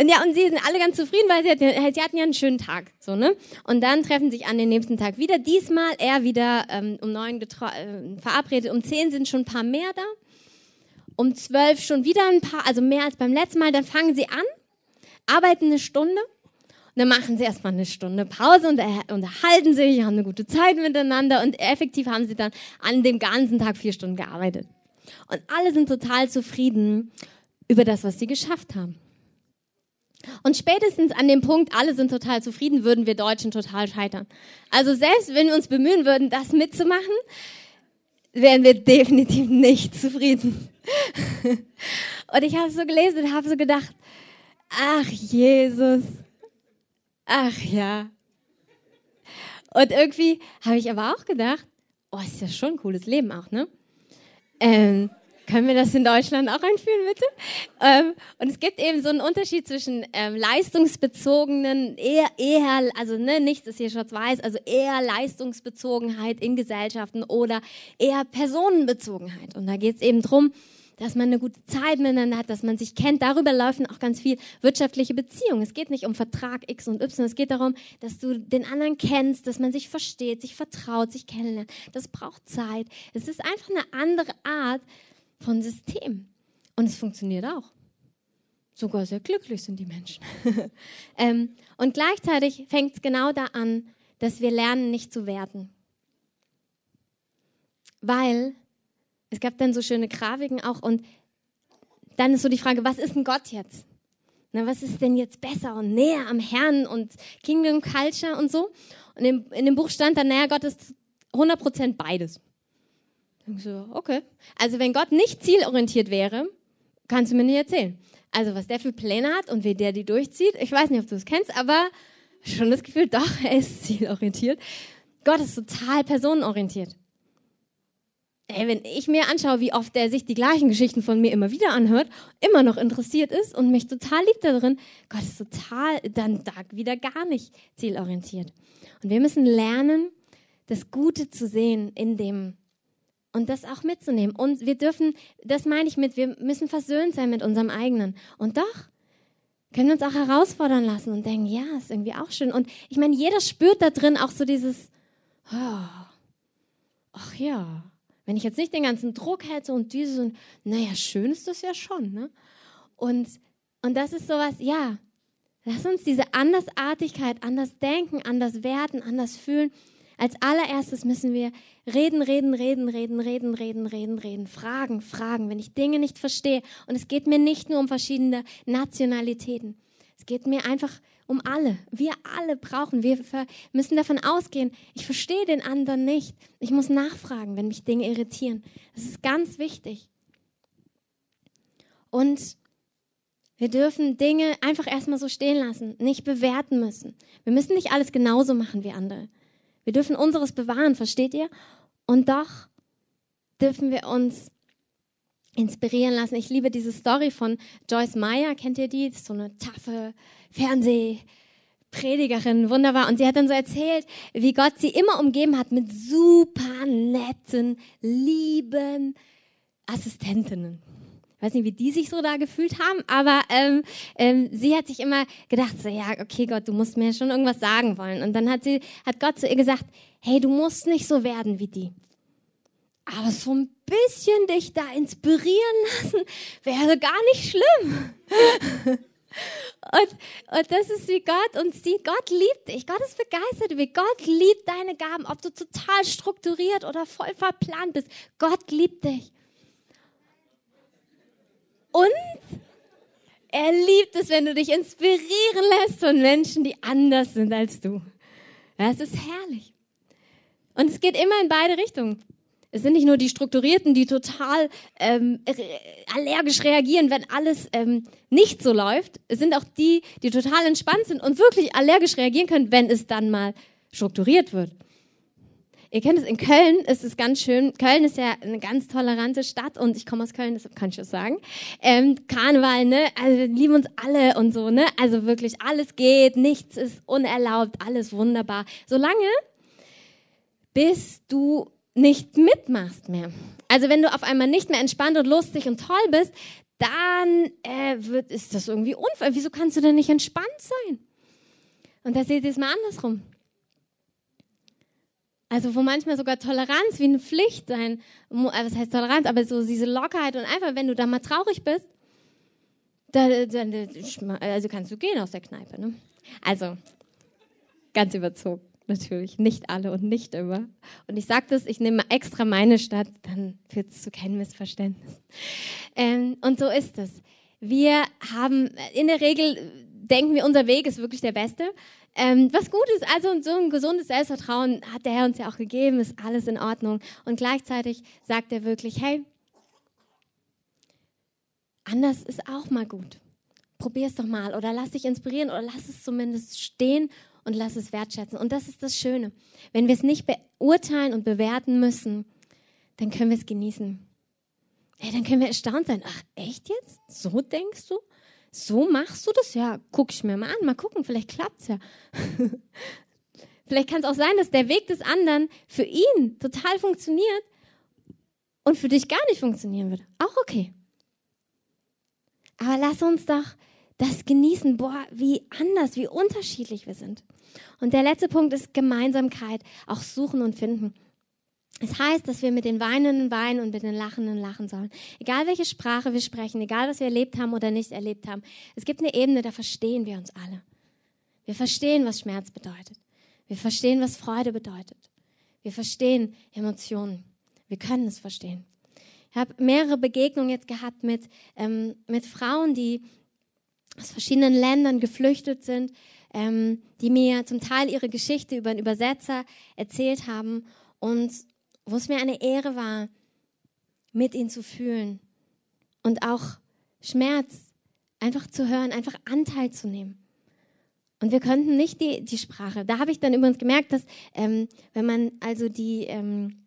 und ja, und sie sind alle ganz zufrieden, weil sie hatten, sie hatten ja einen schönen Tag. So, ne? Und dann treffen sich an den nächsten Tag wieder. Diesmal er wieder ähm, um neun äh, verabredet. Um zehn sind schon ein paar mehr da. Um zwölf schon wieder ein paar, also mehr als beim letzten Mal. Dann fangen sie an, arbeiten eine Stunde. Dann machen sie erstmal eine Stunde Pause und unterhalten sich, haben eine gute Zeit miteinander. Und effektiv haben sie dann an dem ganzen Tag vier Stunden gearbeitet. Und alle sind total zufrieden über das, was sie geschafft haben. Und spätestens an dem Punkt, alle sind total zufrieden, würden wir Deutschen total scheitern. Also selbst wenn wir uns bemühen würden, das mitzumachen, wären wir definitiv nicht zufrieden. Und ich habe so gelesen und habe so gedacht, ach Jesus, ach ja. Und irgendwie habe ich aber auch gedacht, oh, ist ja schon ein cooles Leben auch, ne? Ähm, können wir das in Deutschland auch einführen, bitte? Ähm, und es gibt eben so einen Unterschied zwischen ähm, leistungsbezogenen, eher, eher, also ne, nichts ist hier schwarz-weiß, also eher Leistungsbezogenheit in Gesellschaften oder eher Personenbezogenheit. Und da geht es eben drum, dass man eine gute Zeit miteinander hat, dass man sich kennt. Darüber laufen auch ganz viel wirtschaftliche Beziehungen. Es geht nicht um Vertrag X und Y. Es geht darum, dass du den anderen kennst, dass man sich versteht, sich vertraut, sich kennenlernt. Das braucht Zeit. Es ist einfach eine andere Art, von System. Und es funktioniert auch. Sogar sehr glücklich sind die Menschen. ähm, und gleichzeitig fängt es genau da an, dass wir lernen, nicht zu werten. Weil es gab dann so schöne Grafiken auch und dann ist so die Frage, was ist denn Gott jetzt? Na, was ist denn jetzt besser und näher am Herrn und Kingdom Culture und so? Und in, in dem Buch stand dann, naja, Gott ist 100% beides. Ich so, okay. Also wenn Gott nicht zielorientiert wäre, kannst du mir nicht erzählen. Also was der für Pläne hat und wie der die durchzieht, ich weiß nicht, ob du es kennst, aber schon das Gefühl, doch, er ist zielorientiert. Gott ist total personenorientiert. Ey, wenn ich mir anschaue, wie oft er sich die gleichen Geschichten von mir immer wieder anhört, immer noch interessiert ist und mich total liebt darin, Gott ist total, dann da wieder gar nicht zielorientiert. Und wir müssen lernen, das Gute zu sehen in dem, und das auch mitzunehmen. Und wir dürfen, das meine ich mit, wir müssen versöhnt sein mit unserem eigenen. Und doch können wir uns auch herausfordern lassen und denken, ja, ist irgendwie auch schön. Und ich meine, jeder spürt da drin auch so dieses, oh, ach ja, wenn ich jetzt nicht den ganzen Druck hätte und dieses und, naja, schön ist das ja schon, ne? Und, und das ist sowas, ja, lass uns diese Andersartigkeit, anders denken, anders werten, anders fühlen, als allererstes müssen wir reden, reden, reden, reden, reden, reden, reden, reden, fragen, fragen, wenn ich Dinge nicht verstehe. Und es geht mir nicht nur um verschiedene Nationalitäten. Es geht mir einfach um alle. Wir alle brauchen, wir müssen davon ausgehen, ich verstehe den anderen nicht. Ich muss nachfragen, wenn mich Dinge irritieren. Das ist ganz wichtig. Und wir dürfen Dinge einfach erstmal so stehen lassen, nicht bewerten müssen. Wir müssen nicht alles genauso machen wie andere. Wir dürfen unseres bewahren, versteht ihr? Und doch dürfen wir uns inspirieren lassen. Ich liebe diese Story von Joyce Meyer. Kennt ihr die? Das ist so eine taffe Fernsehpredigerin, wunderbar. Und sie hat dann so erzählt, wie Gott sie immer umgeben hat mit super netten, lieben Assistentinnen. Ich weiß nicht, wie die sich so da gefühlt haben, aber ähm, ähm, sie hat sich immer gedacht, so, ja, okay, Gott, du musst mir schon irgendwas sagen wollen. Und dann hat sie, hat Gott zu ihr gesagt, hey, du musst nicht so werden wie die. Aber so ein bisschen dich da inspirieren lassen, wäre gar nicht schlimm. Und, und das ist wie Gott uns sieht. Gott liebt dich. Gott ist begeistert wie Gott liebt deine Gaben, ob du total strukturiert oder voll verplant bist. Gott liebt dich. Und er liebt es, wenn du dich inspirieren lässt von Menschen, die anders sind als du. Das ist herrlich. Und es geht immer in beide Richtungen. Es sind nicht nur die Strukturierten, die total ähm, allergisch reagieren, wenn alles ähm, nicht so läuft. Es sind auch die, die total entspannt sind und wirklich allergisch reagieren können, wenn es dann mal strukturiert wird. Ihr kennt es in Köln, ist es ganz schön. Köln ist ja eine ganz tolerante Stadt und ich komme aus Köln, deshalb kann ich das sagen. Ähm, Karneval, ne? Also wir lieben uns alle und so, ne? Also wirklich alles geht, nichts ist unerlaubt, alles wunderbar. Solange bis du nicht mitmachst mehr. Also wenn du auf einmal nicht mehr entspannt und lustig und toll bist, dann äh, wird, ist das irgendwie unfair. Wieso kannst du denn nicht entspannt sein? Und da seht ihr es mal andersrum. Also wo manchmal sogar Toleranz wie eine Pflicht sein, äh, was heißt Toleranz, aber so diese Lockerheit und einfach, wenn du da mal traurig bist, dann, dann also kannst du gehen aus der Kneipe. Ne? Also ganz überzogen natürlich, nicht alle und nicht immer. Und ich sage das, ich nehme extra meine Stadt, dann führt es zu keinem Missverständnis. Ähm, und so ist es. Wir haben, in der Regel denken wir, unser Weg ist wirklich der beste. Ähm, was gut ist, also so ein gesundes Selbstvertrauen hat der Herr uns ja auch gegeben, ist alles in Ordnung. Und gleichzeitig sagt er wirklich, hey, anders ist auch mal gut. Probier es doch mal oder lass dich inspirieren oder lass es zumindest stehen und lass es wertschätzen. Und das ist das Schöne. Wenn wir es nicht beurteilen und bewerten müssen, dann können wir es genießen. Hey, dann können wir erstaunt sein. Ach, echt jetzt? So denkst du? So machst du das? Ja, guck ich mir mal an. Mal gucken, vielleicht klappt es ja. vielleicht kann es auch sein, dass der Weg des anderen für ihn total funktioniert und für dich gar nicht funktionieren wird. Auch okay. Aber lass uns doch das genießen, boah, wie anders, wie unterschiedlich wir sind. Und der letzte Punkt ist Gemeinsamkeit, auch suchen und finden. Es heißt, dass wir mit den Weinenden weinen und mit den Lachenden lachen sollen. Egal welche Sprache wir sprechen, egal was wir erlebt haben oder nicht erlebt haben. Es gibt eine Ebene, da verstehen wir uns alle. Wir verstehen, was Schmerz bedeutet. Wir verstehen, was Freude bedeutet. Wir verstehen Emotionen. Wir können es verstehen. Ich habe mehrere Begegnungen jetzt gehabt mit, ähm, mit Frauen, die aus verschiedenen Ländern geflüchtet sind, ähm, die mir zum Teil ihre Geschichte über einen Übersetzer erzählt haben und wo es mir eine Ehre war, mit ihnen zu fühlen und auch Schmerz einfach zu hören, einfach Anteil zu nehmen. Und wir könnten nicht die, die Sprache. Da habe ich dann übrigens gemerkt, dass ähm, wenn man also die, ähm,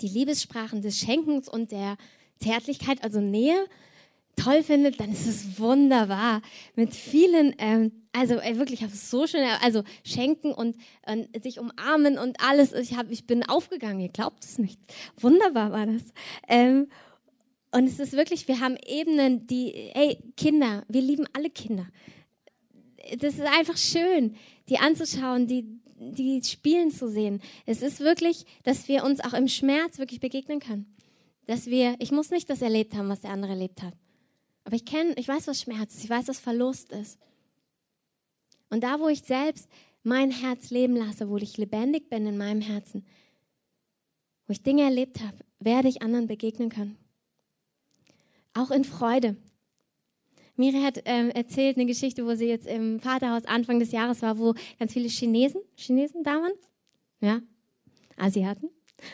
die Liebessprachen des Schenkens und der Zärtlichkeit, also Nähe, toll findet, dann ist es wunderbar. Mit vielen, ähm, also ey, wirklich, ich habe so schön, also schenken und äh, sich umarmen und alles. Ich, hab, ich bin aufgegangen, ihr glaubt es nicht. Wunderbar war das. Ähm, und es ist wirklich, wir haben Ebenen, die, ey, Kinder, wir lieben alle Kinder. Das ist einfach schön, die anzuschauen, die, die spielen zu sehen. Es ist wirklich, dass wir uns auch im Schmerz wirklich begegnen können. Dass wir, ich muss nicht das erlebt haben, was der andere erlebt hat. Aber ich kenne, ich weiß, was Schmerz ist, ich weiß, was Verlust ist. Und da, wo ich selbst mein Herz leben lasse, wo ich lebendig bin in meinem Herzen, wo ich Dinge erlebt habe, werde ich anderen begegnen können. Auch in Freude. Miri hat ähm, erzählt eine Geschichte, wo sie jetzt im Vaterhaus Anfang des Jahres war, wo ganz viele Chinesen, Chinesen da waren, ja, Asiaten,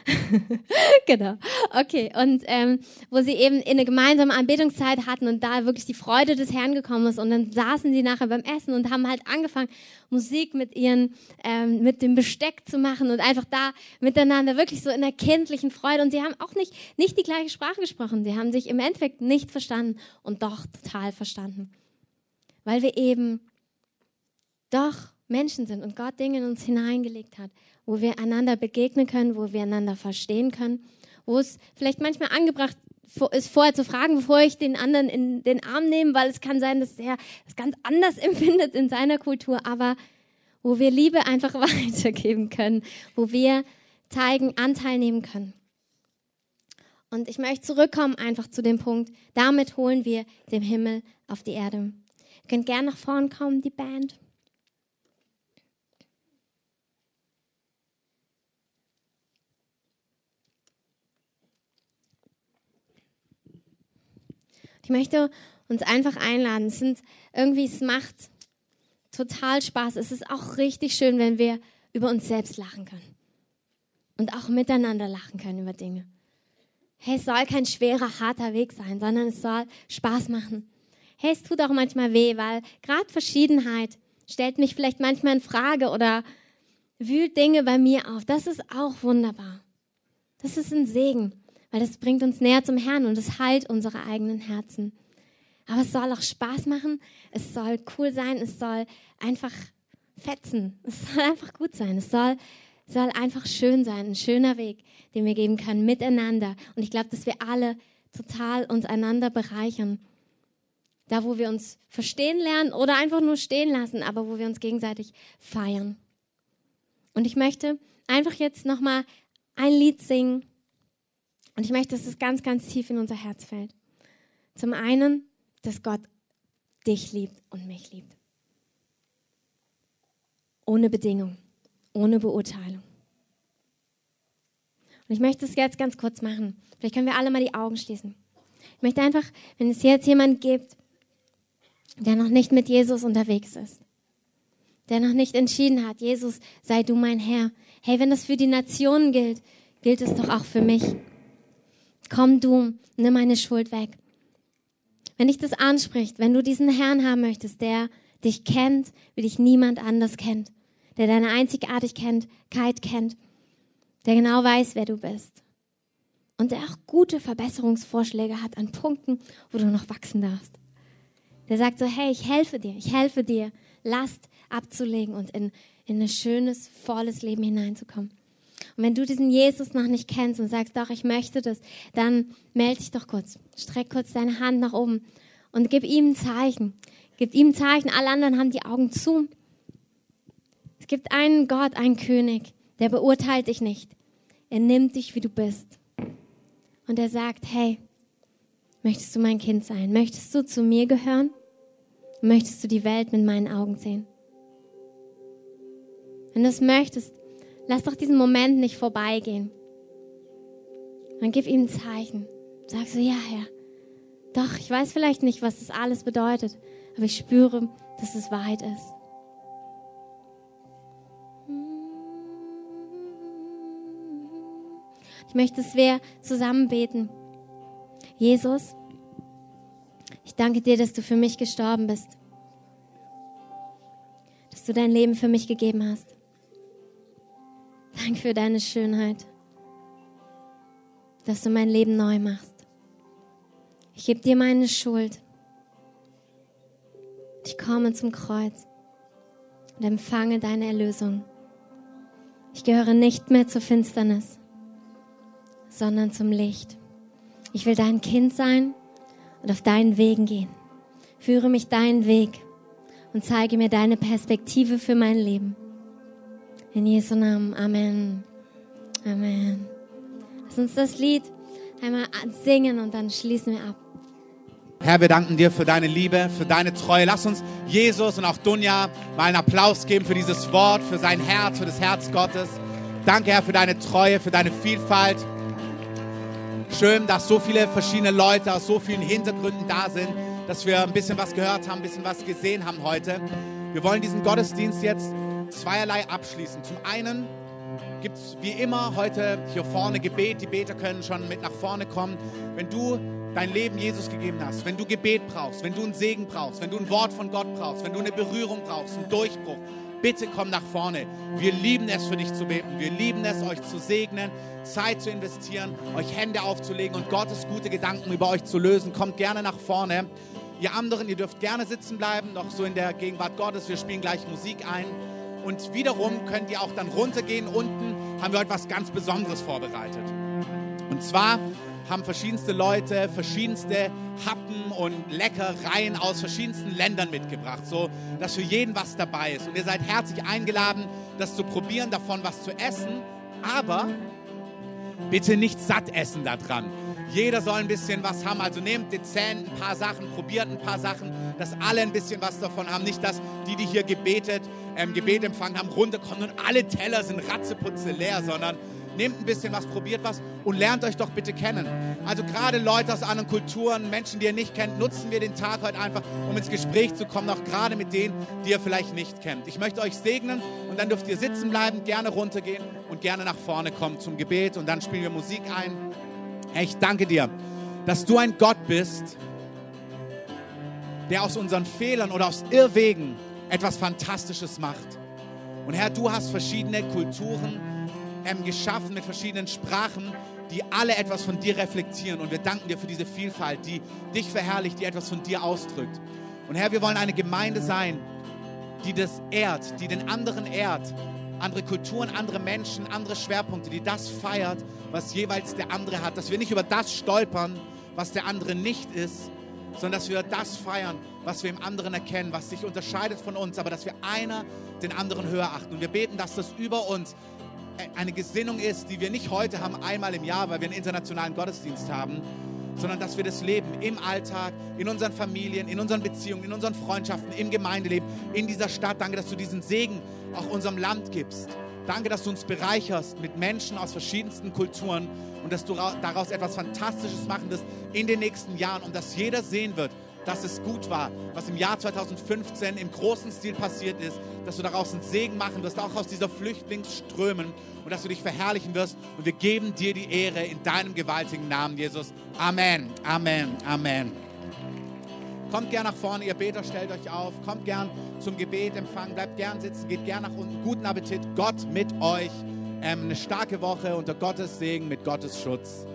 genau. Okay. Und ähm, wo sie eben in eine gemeinsame Anbetungszeit hatten und da wirklich die Freude des Herrn gekommen ist. Und dann saßen sie nachher beim Essen und haben halt angefangen, Musik mit ihren, ähm, mit dem Besteck zu machen und einfach da miteinander wirklich so in der kindlichen Freude. Und sie haben auch nicht, nicht die gleiche Sprache gesprochen. Sie haben sich im Endeffekt nicht verstanden und doch total verstanden. Weil wir eben doch Menschen sind und Gott Dinge in uns hineingelegt hat wo wir einander begegnen können, wo wir einander verstehen können, wo es vielleicht manchmal angebracht ist, vorher zu fragen, bevor ich den anderen in den Arm nehme, weil es kann sein, dass er das ganz anders empfindet in seiner Kultur, aber wo wir Liebe einfach weitergeben können, wo wir zeigen, Anteil nehmen können. Und ich möchte zurückkommen einfach zu dem Punkt, damit holen wir den Himmel auf die Erde. Wir könnt gerne nach vorn kommen, die Band. Ich möchte uns einfach einladen. Es sind irgendwie, es macht total Spaß. Es ist auch richtig schön, wenn wir über uns selbst lachen können. Und auch miteinander lachen können über Dinge. Hey, es soll kein schwerer, harter Weg sein, sondern es soll Spaß machen. Hey, es tut auch manchmal weh, weil gerade Verschiedenheit stellt mich vielleicht manchmal in Frage oder wühlt Dinge bei mir auf. Das ist auch wunderbar. Das ist ein Segen, weil das bringt uns näher zum Herrn und es heilt unsere eigenen Herzen. Aber es soll auch Spaß machen, es soll cool sein, es soll einfach fetzen, es soll einfach gut sein, es soll, soll einfach schön sein, ein schöner Weg, den wir geben können miteinander. Und ich glaube, dass wir alle total uns einander bereichern. Da, wo wir uns verstehen lernen oder einfach nur stehen lassen, aber wo wir uns gegenseitig feiern. Und ich möchte einfach jetzt nochmal ein Lied singen. Und ich möchte, dass es ganz, ganz tief in unser Herz fällt. Zum einen dass Gott dich liebt und mich liebt. Ohne Bedingung, ohne Beurteilung. Und ich möchte es jetzt ganz kurz machen. Vielleicht können wir alle mal die Augen schließen. Ich möchte einfach, wenn es jetzt jemand gibt, der noch nicht mit Jesus unterwegs ist, der noch nicht entschieden hat, Jesus, sei du mein Herr. Hey, wenn das für die Nationen gilt, gilt es doch auch für mich. Komm du, nimm meine Schuld weg. Wenn dich das anspricht, wenn du diesen Herrn haben möchtest, der dich kennt, wie dich niemand anders kennt, der deine Einzigartigkeit kennt, der genau weiß, wer du bist und der auch gute Verbesserungsvorschläge hat an Punkten, wo du noch wachsen darfst. Der sagt so, hey, ich helfe dir, ich helfe dir, Last abzulegen und in, in ein schönes, volles Leben hineinzukommen. Und wenn du diesen Jesus noch nicht kennst und sagst, doch, ich möchte das, dann melde dich doch kurz. Streck kurz deine Hand nach oben und gib ihm ein Zeichen. Gib ihm ein Zeichen. Alle anderen haben die Augen zu. Es gibt einen Gott, einen König, der beurteilt dich nicht. Er nimmt dich, wie du bist. Und er sagt, hey, möchtest du mein Kind sein? Möchtest du zu mir gehören? Möchtest du die Welt mit meinen Augen sehen? Wenn du es möchtest, Lass doch diesen Moment nicht vorbeigehen. Dann gib ihm ein Zeichen. Sag so, ja, Herr. Doch, ich weiß vielleicht nicht, was das alles bedeutet, aber ich spüre, dass es Wahrheit ist. Ich möchte, dass wir zusammen beten. Jesus, ich danke dir, dass du für mich gestorben bist. Dass du dein Leben für mich gegeben hast. Danke für deine Schönheit, dass du mein Leben neu machst. Ich gebe dir meine Schuld. Ich komme zum Kreuz und empfange deine Erlösung. Ich gehöre nicht mehr zur Finsternis, sondern zum Licht. Ich will dein Kind sein und auf deinen Wegen gehen. Führe mich deinen Weg und zeige mir deine Perspektive für mein Leben. In Jesu Namen. Amen. Amen. Lass uns das Lied einmal singen und dann schließen wir ab. Herr, wir danken dir für deine Liebe, für deine Treue. Lass uns Jesus und auch Dunja mal einen Applaus geben für dieses Wort, für sein Herz, für das Herz Gottes. Danke, Herr, für deine Treue, für deine Vielfalt. Schön, dass so viele verschiedene Leute aus so vielen Hintergründen da sind, dass wir ein bisschen was gehört haben, ein bisschen was gesehen haben heute. Wir wollen diesen Gottesdienst jetzt zweierlei abschließen. Zum einen gibt es wie immer heute hier vorne Gebet. Die Beter können schon mit nach vorne kommen. Wenn du dein Leben Jesus gegeben hast, wenn du Gebet brauchst, wenn du einen Segen brauchst, wenn du ein Wort von Gott brauchst, wenn du eine Berührung brauchst, einen Durchbruch, bitte komm nach vorne. Wir lieben es für dich zu beten. Wir lieben es, euch zu segnen, Zeit zu investieren, euch Hände aufzulegen und Gottes gute Gedanken über euch zu lösen. Kommt gerne nach vorne. Ihr anderen, ihr dürft gerne sitzen bleiben, noch so in der Gegenwart Gottes. Wir spielen gleich Musik ein. Und wiederum könnt ihr auch dann runtergehen. Unten haben wir heute was ganz Besonderes vorbereitet. Und zwar haben verschiedenste Leute verschiedenste Happen und Leckereien aus verschiedensten Ländern mitgebracht, so dass für jeden was dabei ist. Und ihr seid herzlich eingeladen, das zu probieren, davon was zu essen, aber bitte nicht satt essen daran. Jeder soll ein bisschen was haben. Also nehmt dezent ein paar Sachen, probiert ein paar Sachen, dass alle ein bisschen was davon haben. Nicht, dass die, die hier gebetet, ähm, Gebet empfangen haben, runterkommen und alle Teller sind ratzeputze leer, sondern nehmt ein bisschen was, probiert was und lernt euch doch bitte kennen. Also gerade Leute aus anderen Kulturen, Menschen, die ihr nicht kennt, nutzen wir den Tag heute einfach, um ins Gespräch zu kommen, auch gerade mit denen, die ihr vielleicht nicht kennt. Ich möchte euch segnen und dann dürft ihr sitzen bleiben, gerne runtergehen und gerne nach vorne kommen zum Gebet und dann spielen wir Musik ein. Herr, ich danke dir, dass du ein Gott bist, der aus unseren Fehlern oder aus Irrwegen etwas Fantastisches macht. Und Herr, du hast verschiedene Kulturen ähm, geschaffen mit verschiedenen Sprachen, die alle etwas von dir reflektieren. Und wir danken dir für diese Vielfalt, die dich verherrlicht, die etwas von dir ausdrückt. Und Herr, wir wollen eine Gemeinde sein, die das ehrt, die den anderen ehrt. Andere Kulturen, andere Menschen, andere Schwerpunkte, die das feiert, was jeweils der andere hat. Dass wir nicht über das stolpern, was der andere nicht ist, sondern dass wir das feiern, was wir im anderen erkennen, was sich unterscheidet von uns, aber dass wir einer den anderen höher achten. Und wir beten, dass das über uns eine Gesinnung ist, die wir nicht heute haben, einmal im Jahr, weil wir einen internationalen Gottesdienst haben, sondern dass wir das leben im Alltag, in unseren Familien, in unseren Beziehungen, in unseren Freundschaften, im Gemeindeleben, in dieser Stadt. Danke, dass du diesen Segen auch unserem Land gibst. Danke, dass du uns bereicherst mit Menschen aus verschiedensten Kulturen und dass du daraus etwas Fantastisches machen wirst in den nächsten Jahren und dass jeder sehen wird, dass es gut war, was im Jahr 2015 im großen Stil passiert ist, dass du daraus einen Segen machen wirst, auch aus dieser Flüchtlingsströmen und dass du dich verherrlichen wirst. Und wir geben dir die Ehre in deinem gewaltigen Namen, Jesus. Amen, Amen, Amen. Kommt gern nach vorne, ihr Beter, stellt euch auf. Kommt gern zum Gebet empfangen. Bleibt gern sitzen, geht gern nach unten. Guten Appetit. Gott mit euch. Ähm, eine starke Woche unter Gottes Segen, mit Gottes Schutz.